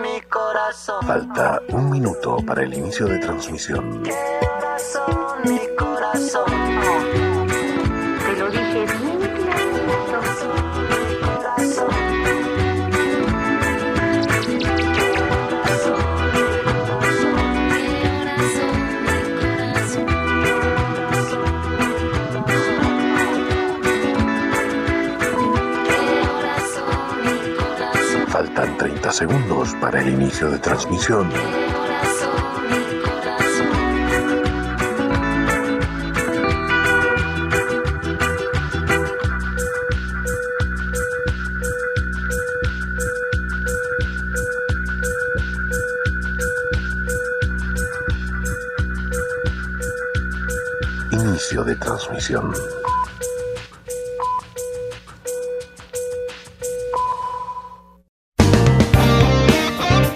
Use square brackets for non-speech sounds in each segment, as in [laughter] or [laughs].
mi corazón? Falta un minuto para el inicio de transmisión. ¿Qué mi corazón? Segundos para el inicio de transmisión. Inicio de transmisión.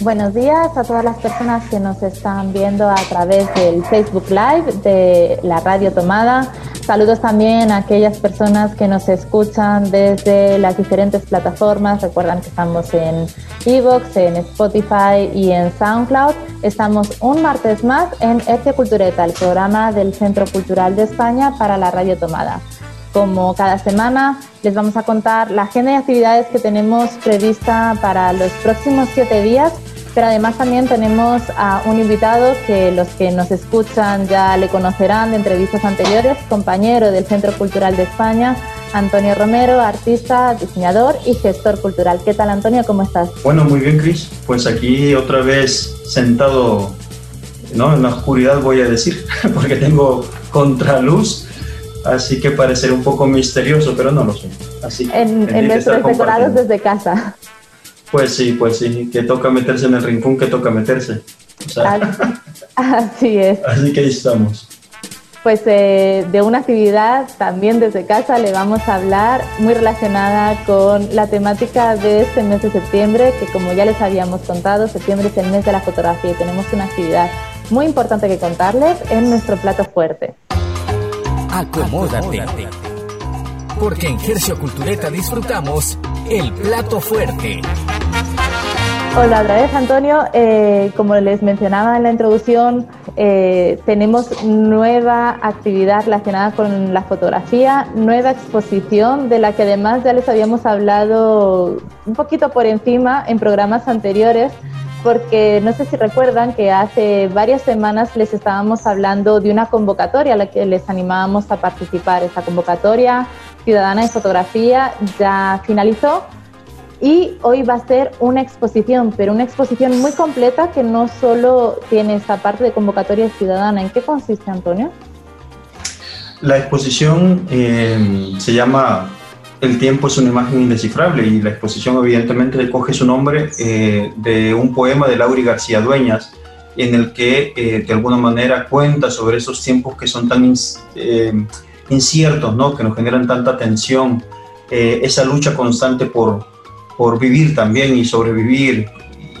Buenos días a todas las personas que nos están viendo a través del Facebook Live de la Radio Tomada. Saludos también a aquellas personas que nos escuchan desde las diferentes plataformas. Recuerdan que estamos en Evox, en Spotify y en SoundCloud. Estamos un martes más en Erte Cultureta, el programa del Centro Cultural de España para la Radio Tomada. Como cada semana, les vamos a contar la agenda de actividades que tenemos prevista para los próximos siete días pero además también tenemos a un invitado que los que nos escuchan ya le conocerán de entrevistas anteriores, compañero del Centro Cultural de España, Antonio Romero, artista, diseñador y gestor cultural. ¿Qué tal Antonio? ¿Cómo estás? Bueno, muy bien Cris. Pues aquí otra vez sentado ¿no? en la oscuridad voy a decir, [laughs] porque tengo contraluz, así que parecerá un poco misterioso, pero no lo sé. Así en, en nuestros decorados desde casa. Pues sí, pues sí, que toca meterse en el rincón, que toca meterse. [laughs] así es. Así que ahí estamos. Pues eh, de una actividad también desde casa le vamos a hablar muy relacionada con la temática de este mes de septiembre, que como ya les habíamos contado, septiembre es el mes de la fotografía y tenemos una actividad muy importante que contarles en nuestro plato fuerte. Acomódate. Porque en Gercio Cultureta disfrutamos el plato fuerte. Hola otra vez, Antonio. Eh, como les mencionaba en la introducción, eh, tenemos nueva actividad relacionada con la fotografía, nueva exposición de la que además ya les habíamos hablado un poquito por encima en programas anteriores, porque no sé si recuerdan que hace varias semanas les estábamos hablando de una convocatoria a la que les animábamos a participar. Esta convocatoria ciudadana de fotografía ya finalizó y hoy va a ser una exposición, pero una exposición muy completa que no solo tiene esta parte de convocatoria ciudadana. ¿En qué consiste, Antonio? La exposición eh, se llama El tiempo es una imagen indescifrable y la exposición evidentemente coge su nombre eh, de un poema de Lauri García Dueñas en el que eh, de alguna manera cuenta sobre esos tiempos que son tan inciertos, ¿no? que nos generan tanta tensión, esa lucha constante por, por vivir también y sobrevivir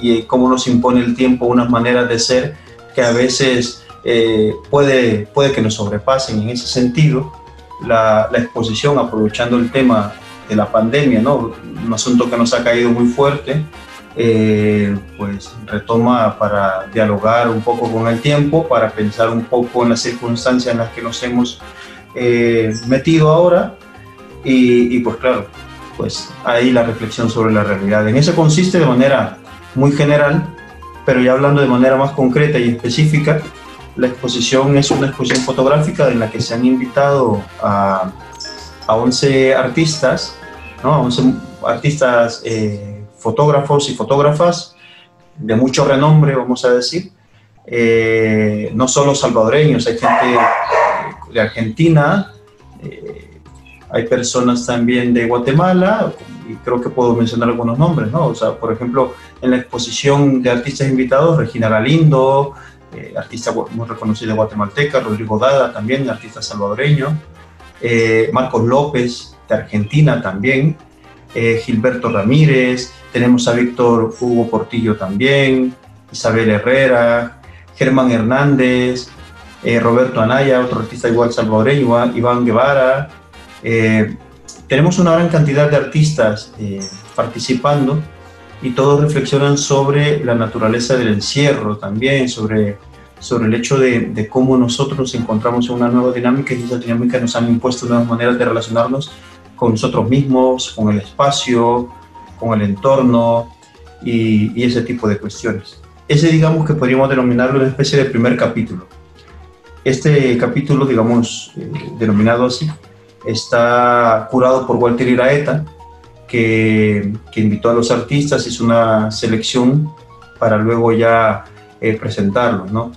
y cómo nos impone el tiempo unas maneras de ser que a veces eh, puede, puede que nos sobrepasen. En ese sentido, la, la, exposición, aprovechando el tema de la pandemia, ¿no? un asunto que nos ha caído muy fuerte, eh, pues retoma para dialogar un poco con el tiempo, para pensar un poco en las circunstancias en las que nos hemos eh, metido ahora y, y pues claro, pues ahí la reflexión sobre la realidad. En eso consiste de manera muy general, pero ya hablando de manera más concreta y específica, la exposición es una exposición fotográfica en la que se han invitado a, a 11 artistas, ¿no? a 11 artistas eh, fotógrafos y fotógrafas de mucho renombre, vamos a decir, eh, no solo salvadoreños, hay gente de Argentina, hay personas también de Guatemala, y creo que puedo mencionar algunos nombres, ¿no? O sea, por ejemplo, en la exposición de artistas invitados, Regina Galindo, eh, artista muy reconocida guatemalteca, Rodrigo Dada también, artista salvadoreño, eh, Marcos López de Argentina también, eh, Gilberto Ramírez, tenemos a Víctor Hugo Portillo también, Isabel Herrera, Germán Hernández, Roberto Anaya, otro artista igual salvadoreño, Iván Guevara. Tenemos una gran cantidad de artistas participando y todos reflexionan sobre la naturaleza del encierro también, sobre, sobre el hecho de, de, cómo nosotros nos encontramos en una nueva dinámica y esa dinámica nos han impuesto nuevas maneras de relacionarnos con nosotros mismos, con el espacio, con el entorno y, y ese tipo de cuestiones. Ese digamos que podríamos denominarlo una especie de primer capítulo. Este capítulo, digamos, eh, denominado así, está curado por Walter Iraeta, que, invitó a los artistas, hizo una selección para luego ya eh, presentarlo, ¿no?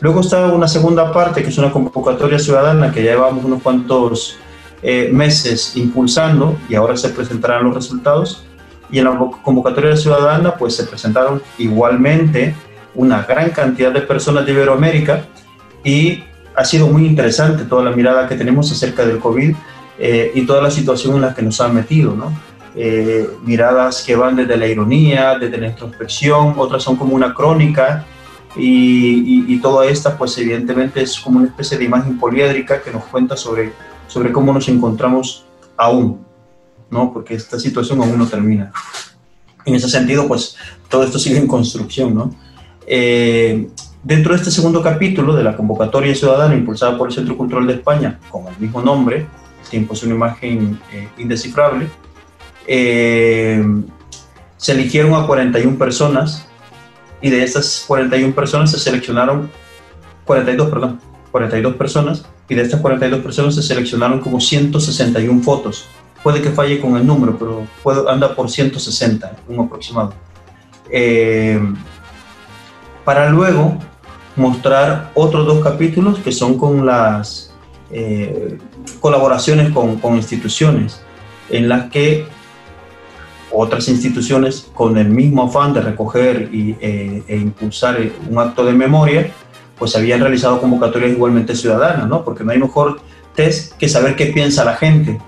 Luego está una segunda parte, que es una convocatoria ciudadana, que ya llevamos unos cuantos eh, meses impulsando y ahora se presentarán los resultados. Y en la convocatoria ciudadana, pues se presentaron igualmente una gran cantidad de personas de Iberoamérica y ha sido muy interesante toda la mirada que tenemos acerca del COVID eh, y toda la situación en la que nos han metido, ¿no? Eh, miradas que van desde la ironía, desde la introspección, otras son como una crónica y, y, toda esta pues evidentemente es como una especie de imagen poliédrica que nos cuenta sobre, sobre cómo nos encontramos aún, ¿no? porque esta situación aún no termina. En ese sentido pues todo esto sigue en construcción. ¿no? Eh, dentro de este segundo capítulo de la convocatoria ciudadana impulsada por el Centro Cultural de España con el mismo nombre, Tiempo es una imagen eh, indescifrable, eh, se eligieron a 41 personas y de estas 41 personas se seleccionaron, 42, perdón, 42 personas y de estas 42 personas se seleccionaron como 161 fotos. Puede que falle con el número, pero puede, anda por 160, un aproximado. Eh, para luego mostrar otros dos capítulos que son con las eh, colaboraciones con, con, instituciones, en las que otras instituciones con el mismo afán de recoger y, eh, e impulsar un acto de memoria, pues habían realizado convocatorias igualmente ciudadanas, ¿no? Porque no hay mejor test que saber qué piensa la gente.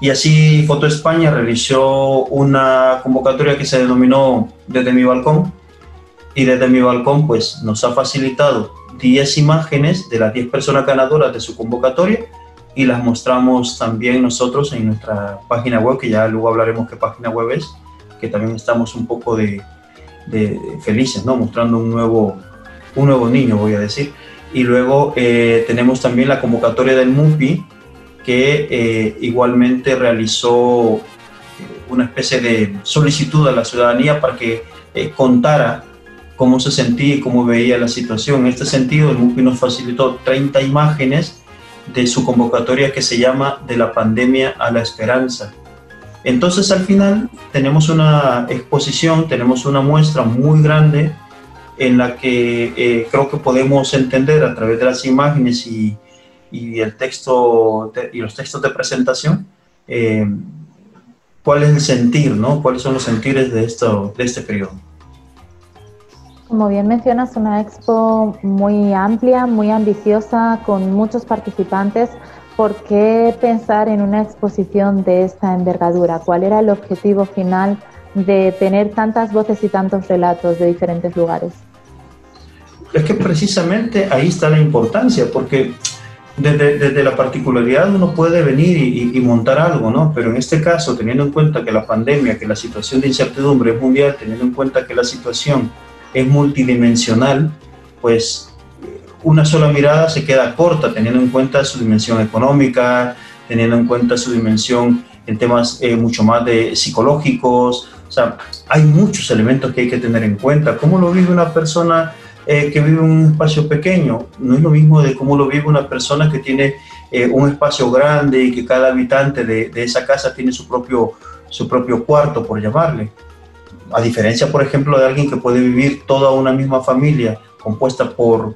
Y así Foto España realizó una convocatoria que se denominó Desde mi balcón, y desde mi balcón pues nos ha facilitado 10 imágenes de las 10 personas ganadoras de su convocatoria y las mostramos también nosotros en nuestra página web, que ya luego hablaremos qué página web es, que también estamos un poco de, felices, ¿no? Mostrando un nuevo, un nuevo niño, voy a decir. Y luego eh, tenemos también la convocatoria del MUPI, que eh, igualmente realizó eh, una especie de solicitud a la ciudadanía para que contara cómo se sentía y cómo veía la situación. En este sentido, el MUPI nos facilitó 30 imágenes de su convocatoria que se llama De la pandemia a la esperanza. Entonces al final tenemos una exposición, tenemos una muestra muy grande en la que eh, creo que podemos entender a través de las imágenes y, y el texto y los textos de presentación eh, cuál es el sentir, ¿no? cuáles son los sentires de, esto, de este periodo. Como bien mencionas, una expo muy amplia, muy ambiciosa, con muchos participantes. ¿Por qué pensar en una exposición de esta envergadura? ¿Cuál era el objetivo final de tener tantas voces y tantos relatos de diferentes lugares? Es que precisamente ahí está la importancia, porque desde, la particularidad uno puede venir y, y, montar algo, ¿no? Pero en este caso, teniendo en cuenta que la pandemia, que la situación de incertidumbre es mundial, teniendo en cuenta que la situación es multidimensional, pues una sola mirada se queda corta teniendo en cuenta su dimensión económica, teniendo en cuenta su dimensión en temas eh, mucho más de psicológicos. O sea, hay muchos elementos que hay que tener en cuenta. ¿Cómo lo vive una persona eh, que vive en un espacio pequeño? No es lo mismo de cómo lo vive una persona que tiene eh, un espacio grande y que cada habitante de, de, esa casa tiene su propio, su propio cuarto, por llamarle a diferencia, por ejemplo, de alguien que puede vivir toda una misma familia compuesta por,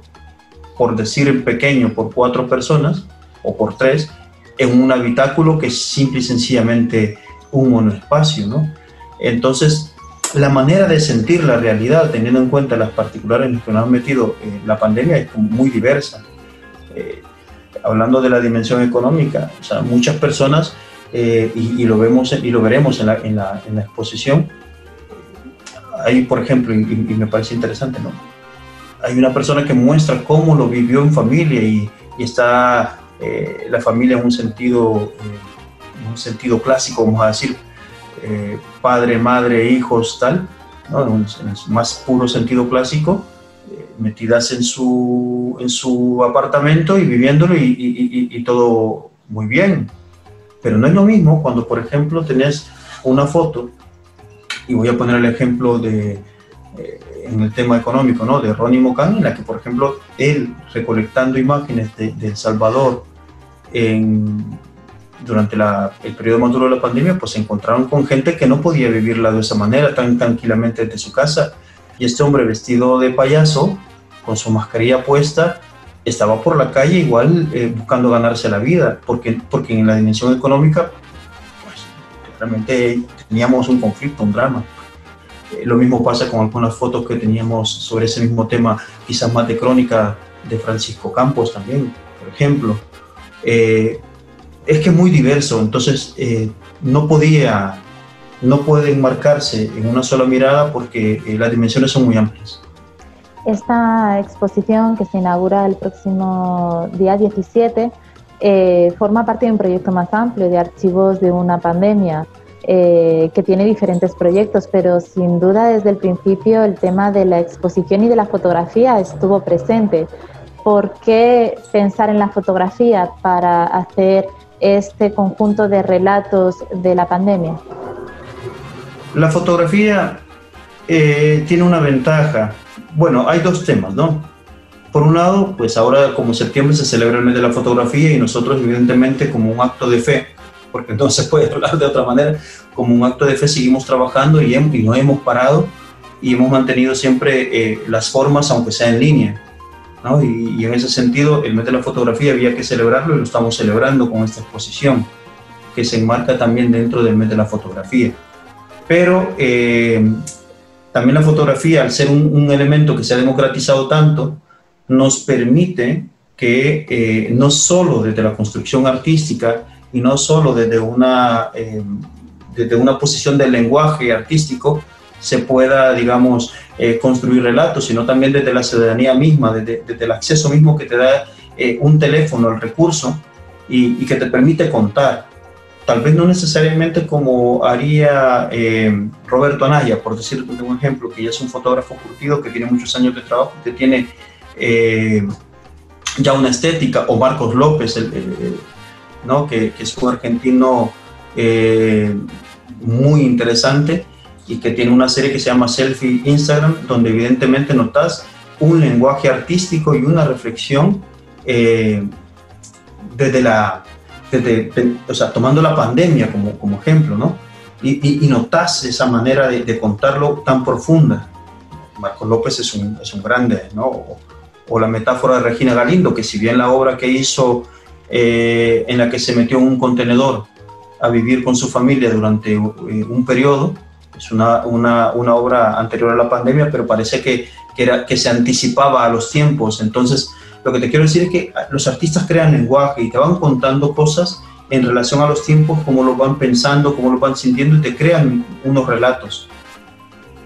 por decir en pequeño, por cuatro personas o por tres, en un habitáculo que es simple y sencillamente un monoespacio, ¿no? Entonces, la manera de sentir la realidad, teniendo en cuenta las particulares en las que nos ha metido eh, la pandemia, es muy diversa. Eh, hablando de la dimensión económica, o sea, muchas personas, eh, y, lo vemos y lo veremos en la, en la, en la exposición, hay, por ejemplo, y, y, me parece interesante, ¿no? Hay una persona que muestra cómo lo vivió en familia y, y está la familia en un sentido, en un sentido clásico, vamos a decir, eh, padre, madre, hijos, tal, en, el más puro sentido clásico, eh, metidas en su, en su apartamento y viviéndolo y, todo muy bien. Pero no es lo mismo cuando, por ejemplo, tenés una foto, y voy a poner el ejemplo de, eh, en el tema económico, ¿no? De Ronnie Mocan, en la que, por ejemplo, él recolectando imágenes de, de El Salvador en durante el periodo maduro de la pandemia, pues se encontraron con gente que no podía vivirla de esa manera, tan tranquilamente desde su casa. Y este hombre vestido de payaso, con su mascarilla puesta, estaba por la calle igual eh, buscando ganarse la vida, porque, porque en la dimensión económica, pues realmente teníamos un conflicto, un drama. Eh, lo mismo pasa con algunas fotos que teníamos sobre ese mismo tema, quizás más de crónica de Francisco Campos también, por ejemplo. Eh, es que es muy diverso, entonces eh, no podía, no puede enmarcarse en una sola mirada porque eh, las dimensiones son muy amplias. Esta exposición que se inaugura el próximo día 17 eh, forma parte de un proyecto más amplio de archivos de una pandemia que tiene diferentes proyectos, pero sin duda desde el principio el tema de la exposición y de la fotografía estuvo presente. ¿Por qué pensar en la fotografía para hacer este conjunto de relatos de la pandemia? La fotografía eh, tiene una ventaja. Bueno, hay dos temas, ¿no? Por un lado, pues ahora como septiembre se celebra el mes de la fotografía y nosotros evidentemente como un acto de fe, porque entonces puede [laughs] hablar de otra manera, como un acto de fe seguimos trabajando y, no hemos parado y hemos mantenido siempre eh, las formas, aunque sea en línea. Y, en ese sentido, el mes de la fotografía había que celebrarlo y lo estamos celebrando con esta exposición, que se enmarca también dentro del mes de la fotografía. Pero eh, también la fotografía, al ser un, elemento que se ha democratizado tanto, nos permite que eh, no solo desde la construcción artística y no solo desde una, eh, desde una posición del lenguaje artístico, se pueda, digamos, eh, construir relatos, sino también desde la ciudadanía misma, desde, el acceso mismo que te da eh, un teléfono, el recurso, y, que te permite contar. Tal vez no necesariamente como haría eh, Roberto Anaya, por decirte un ejemplo, que ya es un fotógrafo curtido, que tiene muchos años de trabajo, que tiene ya una estética, o Marcos López, ¿no? que, es un argentino muy interesante y que tiene una serie que se llama Selfie Instagram, donde evidentemente notas un lenguaje artístico y una reflexión eh, desde la, desde, o sea, tomando la pandemia como, como ejemplo, ¿no? Y, notas esa manera de, contarlo tan profunda. Marco López es un, es un grande, ¿no? O, la metáfora de Regina Galindo, que si bien la obra que hizo eh, en la que se metió en un contenedor a vivir con su familia durante eh, un periodo, es una, una, una, obra anterior a la pandemia, pero parece que, que, era, que se anticipaba a los tiempos. Entonces, lo que te quiero decir es que los artistas crean lenguaje y te van contando cosas en relación a los tiempos, cómo lo van pensando, cómo lo van sintiendo y te crean unos relatos.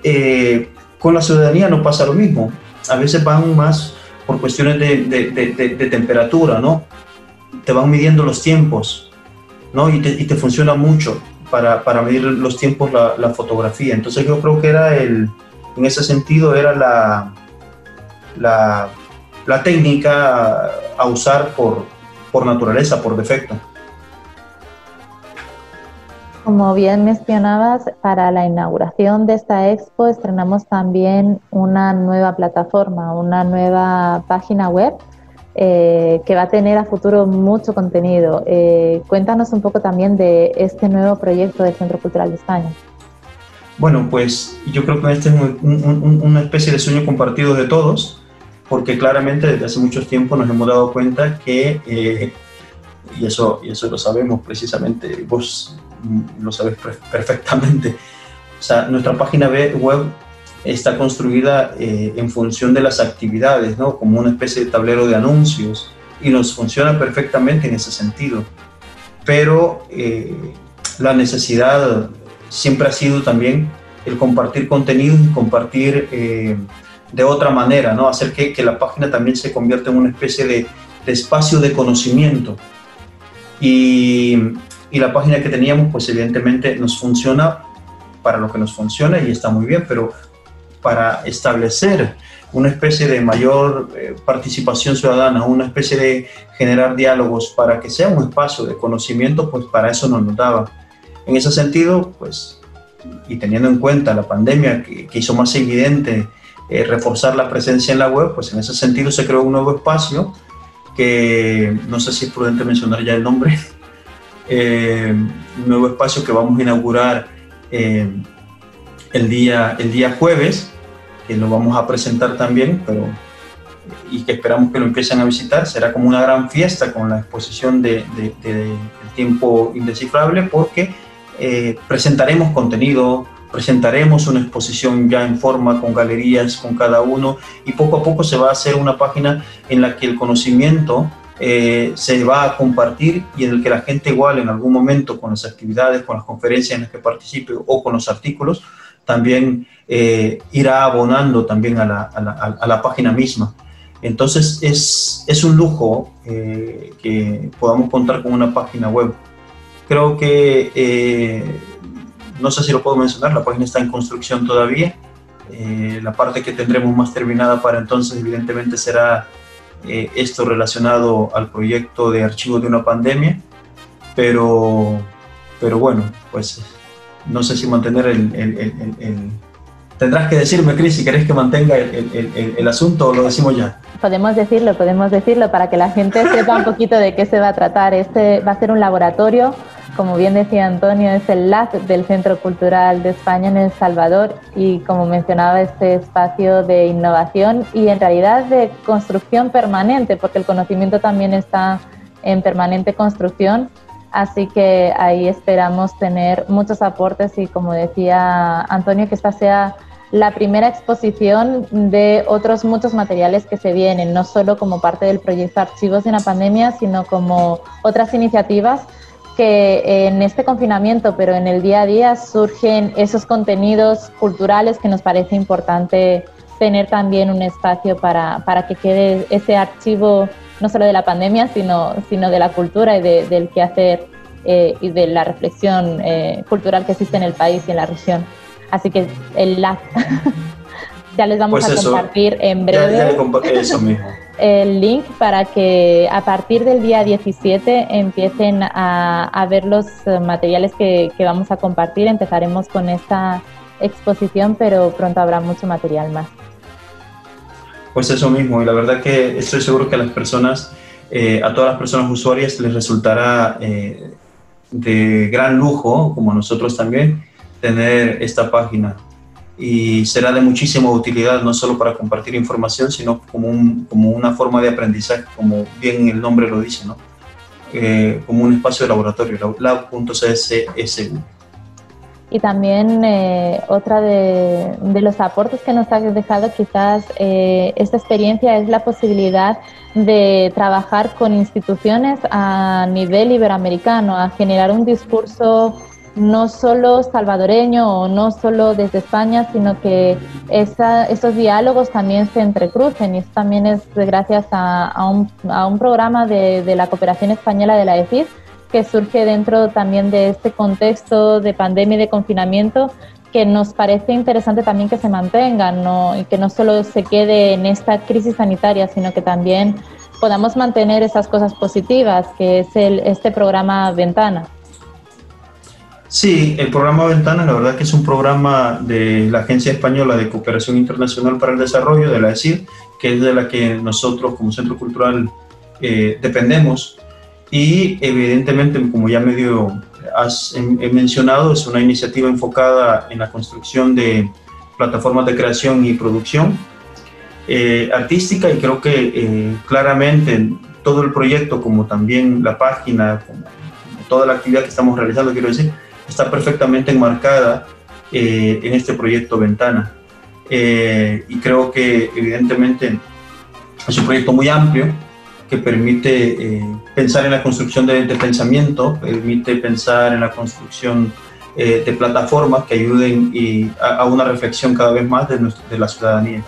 Eh, con la ciudadanía no pasa lo mismo. A veces van más por cuestiones de, de, de, de temperatura, ¿no? Te van midiendo los tiempos, ¿no? Y te, y te funciona mucho para, para medir los tiempos la, fotografía. Entonces yo creo que era el, en ese sentido era la, la, la técnica a usar por, por naturaleza, por defecto. Como bien mencionabas, para la inauguración de esta expo estrenamos también una nueva plataforma, una nueva página web eh, que va a tener a futuro mucho contenido. Eh, cuéntanos un poco también de este nuevo proyecto del Centro Cultural de España. Bueno, pues yo creo que este es una especie de sueño compartido de todos, porque claramente desde hace mucho tiempo nos hemos dado cuenta que, eh, y, eso, y eso lo sabemos precisamente, vos lo sabes perfectamente, O sea, nuestra página web está construida eh, en función de las actividades, ¿no? Como una especie de tablero de anuncios y nos funciona perfectamente en ese sentido. Pero eh, la necesidad siempre ha sido también el compartir contenidos y compartir eh, de otra manera, ¿no? Hacer que, que, la página también se convierta en una especie de, de espacio de conocimiento. Y, y, la página que teníamos, pues evidentemente nos funciona para lo que nos funciona y está muy bien, pero para establecer una especie de mayor eh, participación ciudadana, una especie de generar diálogos para que sea un espacio de conocimiento, pues para eso nos daba. En ese sentido, pues, y teniendo en cuenta la pandemia que, hizo más evidente eh, reforzar la presencia en la web, pues en ese sentido se creó un nuevo espacio que no sé si es prudente mencionar ya el nombre, [laughs] eh, un nuevo espacio que vamos a inaugurar el, día, el día jueves, que lo vamos a presentar también, pero y que esperamos que lo empiecen a visitar. Será como una gran fiesta con la exposición de, de, tiempo indescifrable porque eh, presentaremos contenido, presentaremos una exposición ya en forma con galerías con cada uno y poco a poco se va a hacer una página en la que el conocimiento eh, se va a compartir y en el que la gente igual en algún momento con las actividades, con las conferencias en las que participe o con los artículos, también eh, irá abonando también a la, a, la, a la, página misma. Entonces es, es un lujo eh, que podamos contar con una página web. Creo que, eh, no sé si lo puedo mencionar, la página está en construcción todavía. La parte que tendremos más terminada para entonces evidentemente será esto relacionado al proyecto de archivos de una pandemia, pero, pero bueno, pues no sé si mantener el, Tendrás que decirme, Cris, si querés que mantenga el, asunto o lo decimos ya. Podemos decirlo, podemos decirlo para que la gente sepa un poquito de qué se va a tratar. Este va a ser un laboratorio, como bien decía Antonio, es el LAC del Centro Cultural de España en El Salvador y como mencionaba, este espacio de innovación y en realidad de construcción permanente, porque el conocimiento también está en permanente construcción Así que ahí esperamos tener muchos aportes y como decía Antonio, que esta sea la primera exposición de otros muchos materiales que se vienen, no solo como parte del proyecto Archivos de una Pandemia, sino como otras iniciativas que en este confinamiento, pero en el día a día, surgen esos contenidos culturales que nos parece importante tener también un espacio para, para que quede ese archivo no solo de la pandemia, sino, sino de la cultura y de, del quehacer eh, y de la reflexión eh, cultural que existe en el país y en la región. Así que el LAC [laughs] ya les vamos pues a compartir en breve ya, ya eso mismo. [laughs] el link para que a partir del día 17 empiecen a, a ver los materiales que, que vamos a compartir. Empezaremos con esta exposición, pero pronto habrá mucho material más. Pues eso mismo, y la verdad que estoy seguro que a las personas, eh, a todas las personas usuarias les resultará eh, de gran lujo, como nosotros también, tener esta página. Y será de muchísima utilidad, no solo para compartir información, sino como, como una forma de aprendizaje, como bien el nombre lo dice, ¿no? Eh, como un espacio de laboratorio, lab.cssu. Y también eh, otra de, los aportes que nos ha dejado quizás eh, esta experiencia es la posibilidad de trabajar con instituciones a nivel iberoamericano, a generar un discurso no solo salvadoreño o no solo desde España, sino que esa, esos diálogos también se entrecrucen. Y eso también es gracias a, un, programa de, de la cooperación española de la EFID que surge dentro también de este contexto de pandemia y de confinamiento que nos parece interesante también que se mantenga ¿no? y que no solo se quede en esta crisis sanitaria, sino que también podamos mantener esas cosas positivas, que es el, este programa Ventana. Sí, el programa Ventana, la verdad que es un programa de la Agencia Española de Cooperación Internacional para el Desarrollo, de la ESID, que es de la que nosotros como Centro Cultural eh, dependemos y evidentemente, como ya medio has he mencionado, es una iniciativa enfocada en la construcción de plataformas de creación y producción eh, artística y creo que eh, claramente todo el proyecto, como también la página, como, toda la actividad que estamos realizando, quiero decir, está perfectamente enmarcada eh, en este proyecto Ventana. Eh, y creo que evidentemente es un proyecto muy amplio que permite eh, pensar en la construcción de, pensamiento, permite pensar en la construcción de plataformas que ayuden y a, una reflexión cada vez más de, de la ciudadanía.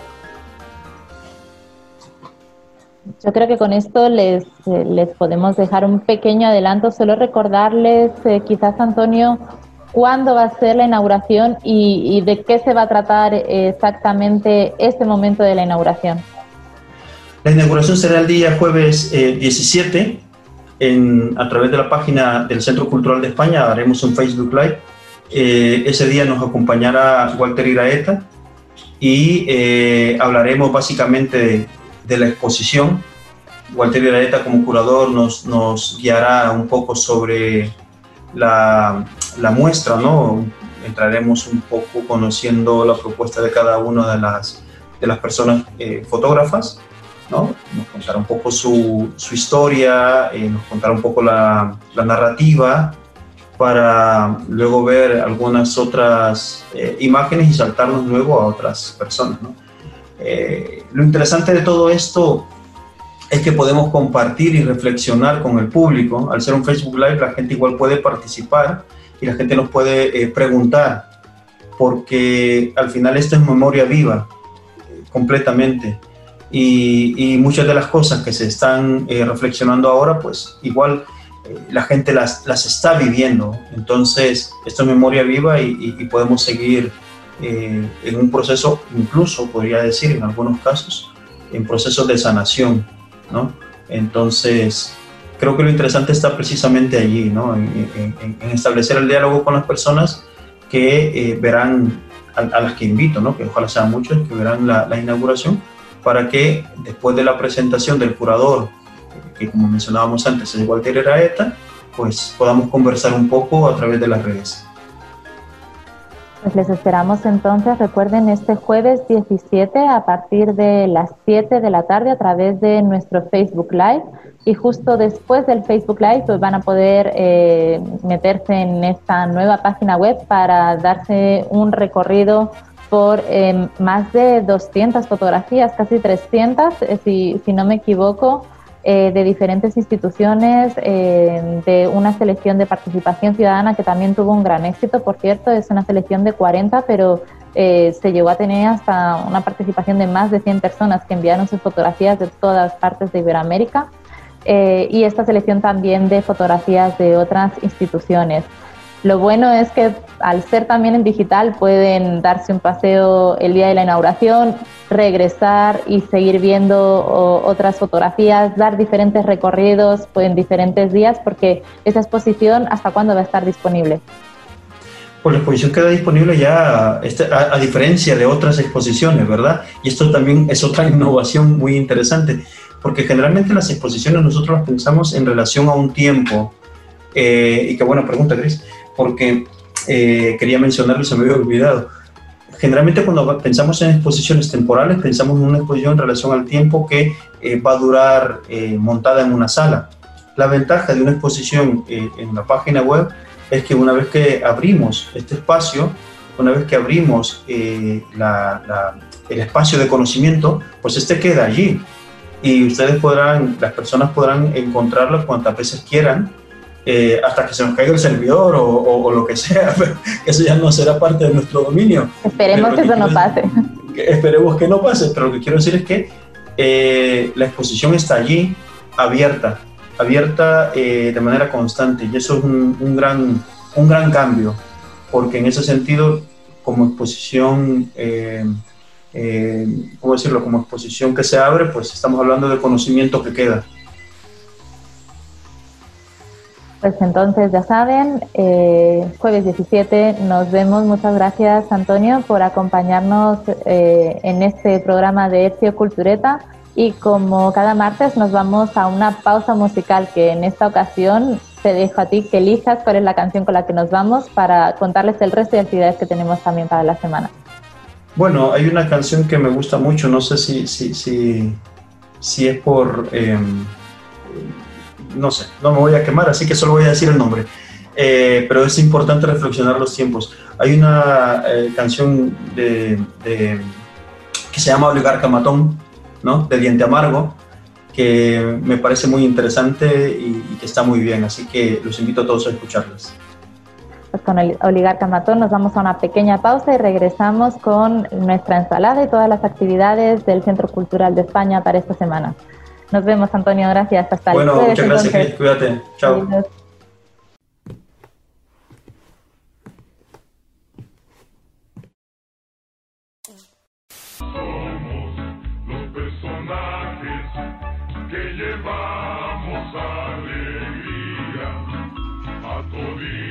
Yo creo que con esto les, les podemos dejar un pequeño adelanto, solo recordarles quizás Antonio cuándo va a ser la inauguración y, de qué se va a tratar exactamente este momento de la inauguración. La inauguración será el día jueves 17 eh, en, a través de la página del Centro Cultural de España, haremos un Facebook Live. Eh, ese día nos acompañará Walter Iraeta y eh, hablaremos básicamente de, la exposición. Walter Iraeta como curador nos, guiará un poco sobre la, la muestra, ¿no? Entraremos un poco conociendo la propuesta de cada una de las, de las personas eh, fotógrafas, ¿no? Nos contará un poco su, su historia, eh, nos contará un poco la, la, narrativa, para luego ver algunas otras eh, imágenes y saltarnos luego a otras personas, ¿no? lo interesante de todo esto es que podemos compartir y reflexionar con el público. Al ser un Facebook Live, la gente igual puede participar y la gente nos puede eh, preguntar, porque al final esto es memoria viva, eh, completamente. Y, muchas de las cosas que se están eh, reflexionando ahora, pues igual la gente las, las, está viviendo. Entonces, esto es memoria viva y, y podemos seguir en un proceso, incluso podría decir en algunos casos, en procesos de sanación. ¿no? Entonces, creo que lo interesante está precisamente allí, ¿no? En, establecer el diálogo con las personas que eh, verán, a, las que invito, ¿no? Que ojalá sean muchos, que verán la, inauguración, para que después de la presentación del curador, que como mencionábamos antes es Walter Eraeta, pues podamos conversar un poco a través de las redes. Pues les esperamos entonces, recuerden, este jueves 17 a partir de las 7 de la tarde a través de nuestro Facebook Live y justo después del Facebook Live pues van a poder eh, meterse en esta nueva página web para darse un recorrido por eh, más de 200 fotografías, casi 300, eh, si, no me equivoco, eh, de diferentes instituciones, eh, de una selección de participación ciudadana que también tuvo un gran éxito, por cierto, es una selección de 40, pero eh, se llegó a tener hasta una participación de más de 100 personas que enviaron sus fotografías de todas partes de Iberoamérica. y esta selección también de fotografías de otras instituciones. Lo bueno es que al ser también en digital pueden darse un paseo el día de la inauguración, regresar y seguir viendo otras fotografías, dar diferentes recorridos en diferentes días, porque esa exposición, ¿hasta cuándo va a estar disponible? Pues la exposición queda disponible ya, este, a, a, diferencia de otras exposiciones, ¿verdad? Y esto también es otra [laughs] innovación muy interesante, porque generalmente las exposiciones nosotros las pensamos en relación a un tiempo. Eh, y qué buena pregunta, Cris porque eh, quería mencionarlo se me había olvidado. Generalmente cuando pensamos en exposiciones temporales, pensamos en una exposición en relación al tiempo que eh, va a durar eh, montada en una sala. La ventaja de una exposición en la página web es que una vez que abrimos este espacio, una vez que abrimos la, el espacio de conocimiento, pues este queda allí y ustedes podrán, las personas podrán encontrarlo cuantas veces quieran eh, hasta que se nos caiga el servidor o, lo que sea, [laughs] pero eso ya no será parte de nuestro dominio. Esperemos que, eso no pase. esperemos que no pase, pero lo que quiero decir es que eh, la exposición está allí, abierta, abierta eh, de manera constante y eso es un, gran, un gran cambio, porque en ese sentido, como exposición... ¿cómo decirlo? Como exposición que se abre, pues estamos hablando de conocimiento que queda. Pues entonces ya saben, eh, jueves 17 nos vemos. Muchas gracias Antonio por acompañarnos eh, en este programa de Ezio Cultureta y como cada martes nos vamos a una pausa musical que en esta ocasión te dejo a ti que elijas cuál es la canción con la que nos vamos para contarles el resto de actividades que tenemos también para la semana. Bueno, hay una canción que me gusta mucho, no sé si, si, si, si es por... Em, no sé, no me voy a quemar, así que solo voy a decir el nombre. Eh, pero es importante reflexionar los tiempos. Hay una eh, canción de, de- que se llama Oligarca Matón, ¿no? De Diente Amargo, que me parece muy interesante y, y que está muy bien, así que los invito a todos a escucharlas. Pues con el Oligarca Matón nos vamos a una pequeña pausa y regresamos con nuestra ensalada y todas las actividades del Centro Cultural de España para esta semana. Nos vemos, Antonio. Gracias. Hasta el Bueno, muchas gracias, entonces. Cris, cuídate. Chao. Adiós. los personajes que llevamos alegría a todito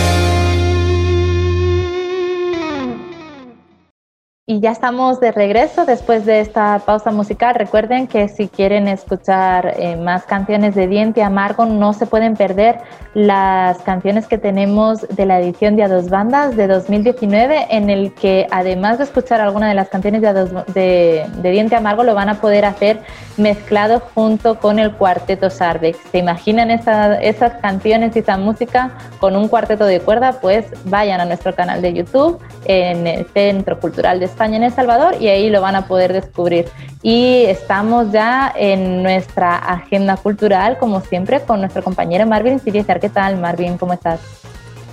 Y ya estamos de regreso después de esta pausa musical. Recuerden que si quieren escuchar eh, más canciones de Diente Amargo, no se pueden perder las canciones que tenemos de la edición de A Dos Bandas de 2019, en el que además de escuchar alguna de las canciones de, Dos- de, de Diente Amargo, lo van a poder hacer mezclado junto con el cuarteto Sarbex. ¿Se imaginan esa- esas canciones y esa música con un cuarteto de cuerda? Pues vayan a nuestro canal de YouTube en el Centro Cultural de España en El Salvador y ahí lo van a poder descubrir. Y estamos ya en nuestra agenda cultural, como siempre, con nuestro compañero Marvin Siriezar. ¿Qué tal, Marvin? ¿Cómo estás?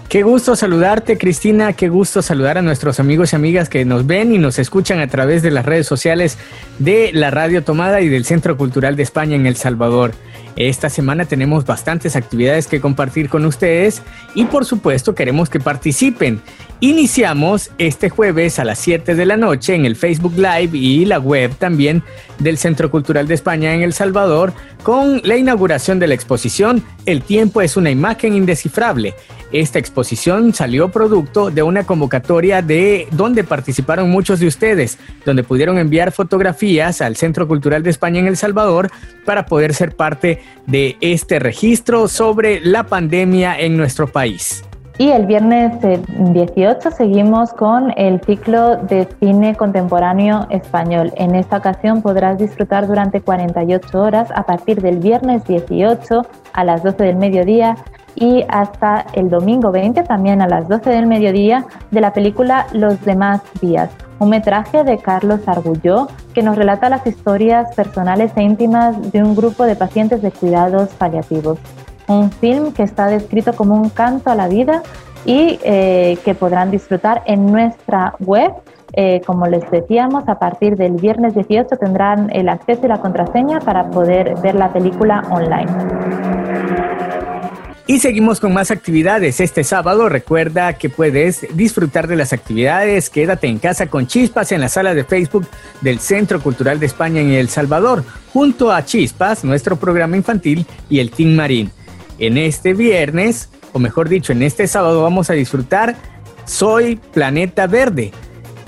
Qué gusto saludarte, Cristina. Qué gusto saludar a nuestros amigos y amigas que nos ven y nos escuchan a través de las redes sociales de la Radio Tomada y del Centro Cultural de España en El Salvador. Esta semana tenemos bastantes actividades que compartir con ustedes y por supuesto queremos que participen. Iniciamos este jueves a las 7 de la noche en el Facebook Live y la web también del Centro Cultural de España en El Salvador con la inauguración de la exposición El tiempo es una imagen indescifrable. Esta exposición salió producto de una convocatoria de donde participaron muchos de ustedes, donde pudieron enviar fotografías al Centro Cultural de España en El Salvador para poder ser parte de este registro sobre la pandemia en nuestro país. Y el viernes eh, 18 seguimos con el ciclo de cine contemporáneo español. En esta ocasión podrás disfrutar durante 48 horas a partir del viernes 18 a las 12 del mediodía y hasta el domingo 20 también a las 12 del mediodía de la película Los demás días, un metraje de Carlos Argulló que nos relata las historias personales e íntimas de un grupo de pacientes de cuidados paliativos un film que está descrito como un canto a la vida y eh, que podrán disfrutar en nuestra web. Eh, como les decíamos, a partir del viernes 18 tendrán el acceso y la contraseña para poder ver la película online. Y seguimos con más actividades. Este sábado recuerda que puedes disfrutar de las actividades. Quédate en casa con Chispas en la sala de Facebook del Centro Cultural de España en El Salvador, junto a Chispas, nuestro programa infantil y el Team Marín. En este viernes, o mejor dicho, en este sábado vamos a disfrutar Soy Planeta Verde.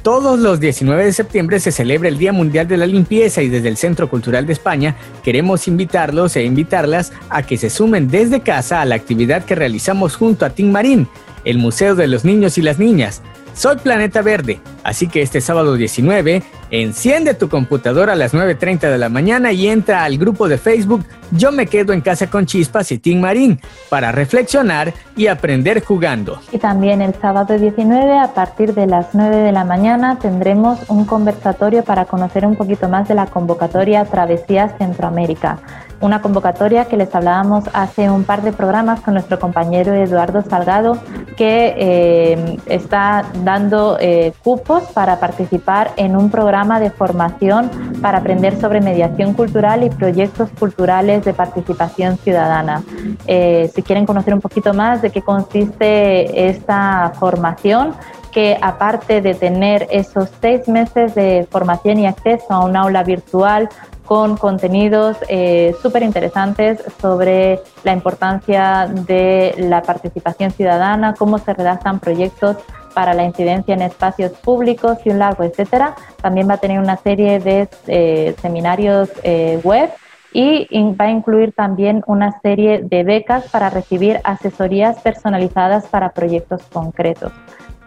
Todos los 19 de septiembre se celebra el Día Mundial de la Limpieza y desde el Centro Cultural de España queremos invitarlos e invitarlas a que se sumen desde casa a la actividad que realizamos junto a Team Marín, el Museo de los Niños y las Niñas. Soy Planeta Verde, así que este sábado 19, enciende tu computadora a las 9.30 de la mañana y entra al grupo de Facebook Yo me quedo en casa con Chispas y Team Marín para reflexionar y aprender jugando. Y también el sábado 19 a partir de las 9 de la mañana tendremos un conversatorio para conocer un poquito más de la convocatoria Travesías Centroamérica. Una convocatoria que les hablábamos hace un par de programas con nuestro compañero Eduardo Salgado, que eh, está dando eh, cupos para participar en un programa de formación para aprender sobre mediación cultural y proyectos culturales de participación ciudadana. Eh, si quieren conocer un poquito más de qué consiste esta formación, que aparte de tener esos seis meses de formación y acceso a un aula virtual con contenidos eh, súper interesantes sobre la importancia de la participación ciudadana, cómo se redactan proyectos para la incidencia en espacios públicos y un largo, etcétera. También va a tener una serie de eh, seminarios eh, web y va a incluir también una serie de becas para recibir asesorías personalizadas para proyectos concretos.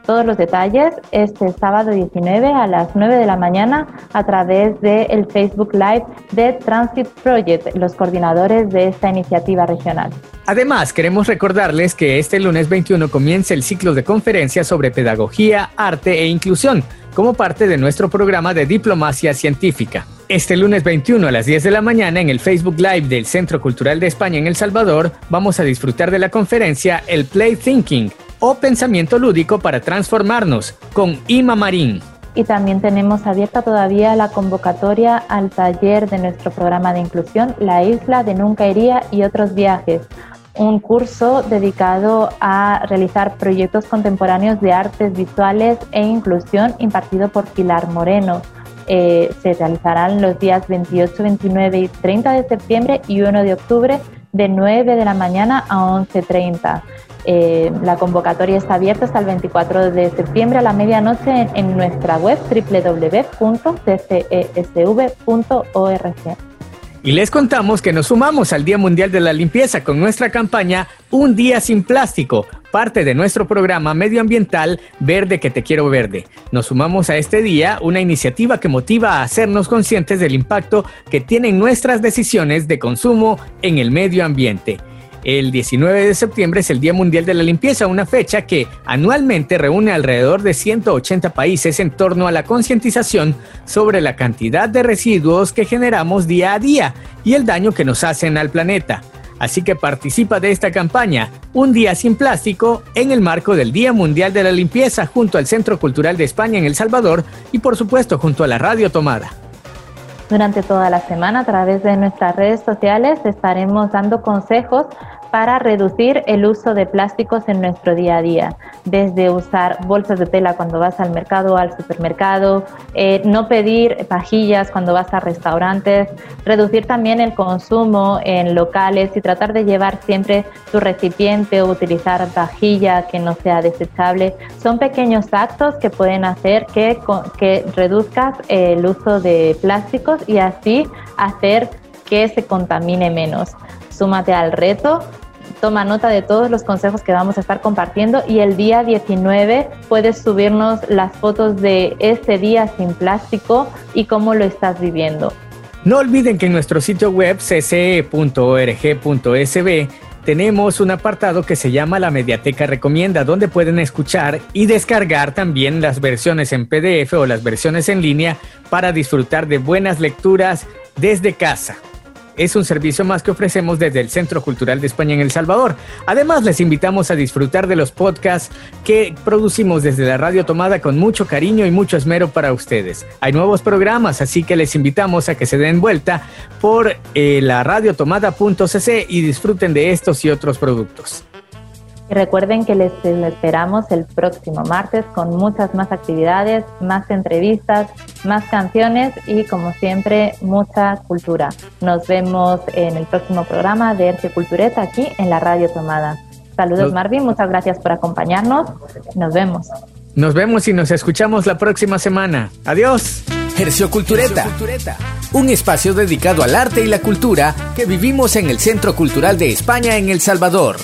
Todos los detalles este sábado 19 a las 9 de la mañana a través del Facebook Live de Transit Project, los coordinadores de esta iniciativa regional. Además, queremos recordarles que este lunes 21 comienza el ciclo de conferencias sobre pedagogía, arte e inclusión, como parte de nuestro programa de diplomacia científica. Este lunes 21 a las 10 de la mañana en el Facebook Live del Centro Cultural de España en El Salvador vamos a disfrutar de la conferencia El Play Thinking o Pensamiento Lúdico para Transformarnos con Ima Marín. Y también tenemos abierta todavía la convocatoria al taller de nuestro programa de inclusión, La Isla de Nunca Iría y otros viajes, un curso dedicado a realizar proyectos contemporáneos de artes visuales e inclusión impartido por Pilar Moreno. eh, se realizarán los días 28, 29 y 30 de septiembre y 1 de octubre de 9 de la mañana a 11.30. Eh, la convocatoria está abierta hasta el 24 de septiembre a la medianoche en, en nuestra web www.ccesv.org. Y les contamos que nos sumamos al Día Mundial de la Limpieza con nuestra campaña Un Día Sin Plástico, parte de nuestro programa medioambiental Verde que te quiero verde. Nos sumamos a este día, una iniciativa que motiva a hacernos conscientes del impacto que tienen nuestras decisiones de consumo en el medio ambiente. El 19 de septiembre es el Día Mundial de la Limpieza, una fecha que anualmente reúne alrededor de 180 países en torno a la concientización sobre la cantidad de residuos que generamos día a día y el daño que nos hacen al planeta. Así que participa de esta campaña, Un Día Sin Plástico, en el marco del Día Mundial de la Limpieza junto al Centro Cultural de España en El Salvador y por supuesto junto a la Radio Tomada. Durante toda la semana a través de nuestras redes sociales estaremos dando consejos para reducir el uso de plásticos en nuestro día a día, desde usar bolsas de tela cuando vas al mercado o al supermercado, eh, no pedir pajillas cuando vas a restaurantes, reducir también el consumo en locales y tratar de llevar siempre tu recipiente o utilizar vajilla que no sea desechable. Son pequeños actos que pueden hacer que, que reduzcas el uso de plásticos y así hacer que se contamine menos. Súmate al reto, toma nota de todos los consejos que vamos a estar compartiendo y el día 19 puedes subirnos las fotos de este día sin plástico y cómo lo estás viviendo. No olviden que en nuestro sitio web cce.org.sb tenemos un apartado que se llama La Mediateca Recomienda, donde pueden escuchar y descargar también las versiones en PDF o las versiones en línea para disfrutar de buenas lecturas desde casa es un servicio más que ofrecemos desde el Centro Cultural de España en El Salvador. Además, les invitamos a disfrutar de los podcasts que producimos desde la Radio Tomada con mucho cariño y mucho esmero para ustedes. Hay nuevos programas, así que les invitamos a que se den vuelta por eh, la radiotomada.cc y disfruten de estos y otros productos. Y recuerden que les esperamos el próximo martes con muchas más actividades, más entrevistas, más canciones y como siempre mucha cultura. Nos vemos en el próximo programa de Erce Cultureta aquí en la Radio Tomada. Saludos Marvin, muchas gracias por acompañarnos. Nos vemos. Nos vemos y nos escuchamos la próxima semana. Adiós. Hercio Cultureta, un espacio dedicado al arte y la cultura que vivimos en el Centro Cultural de España en El Salvador.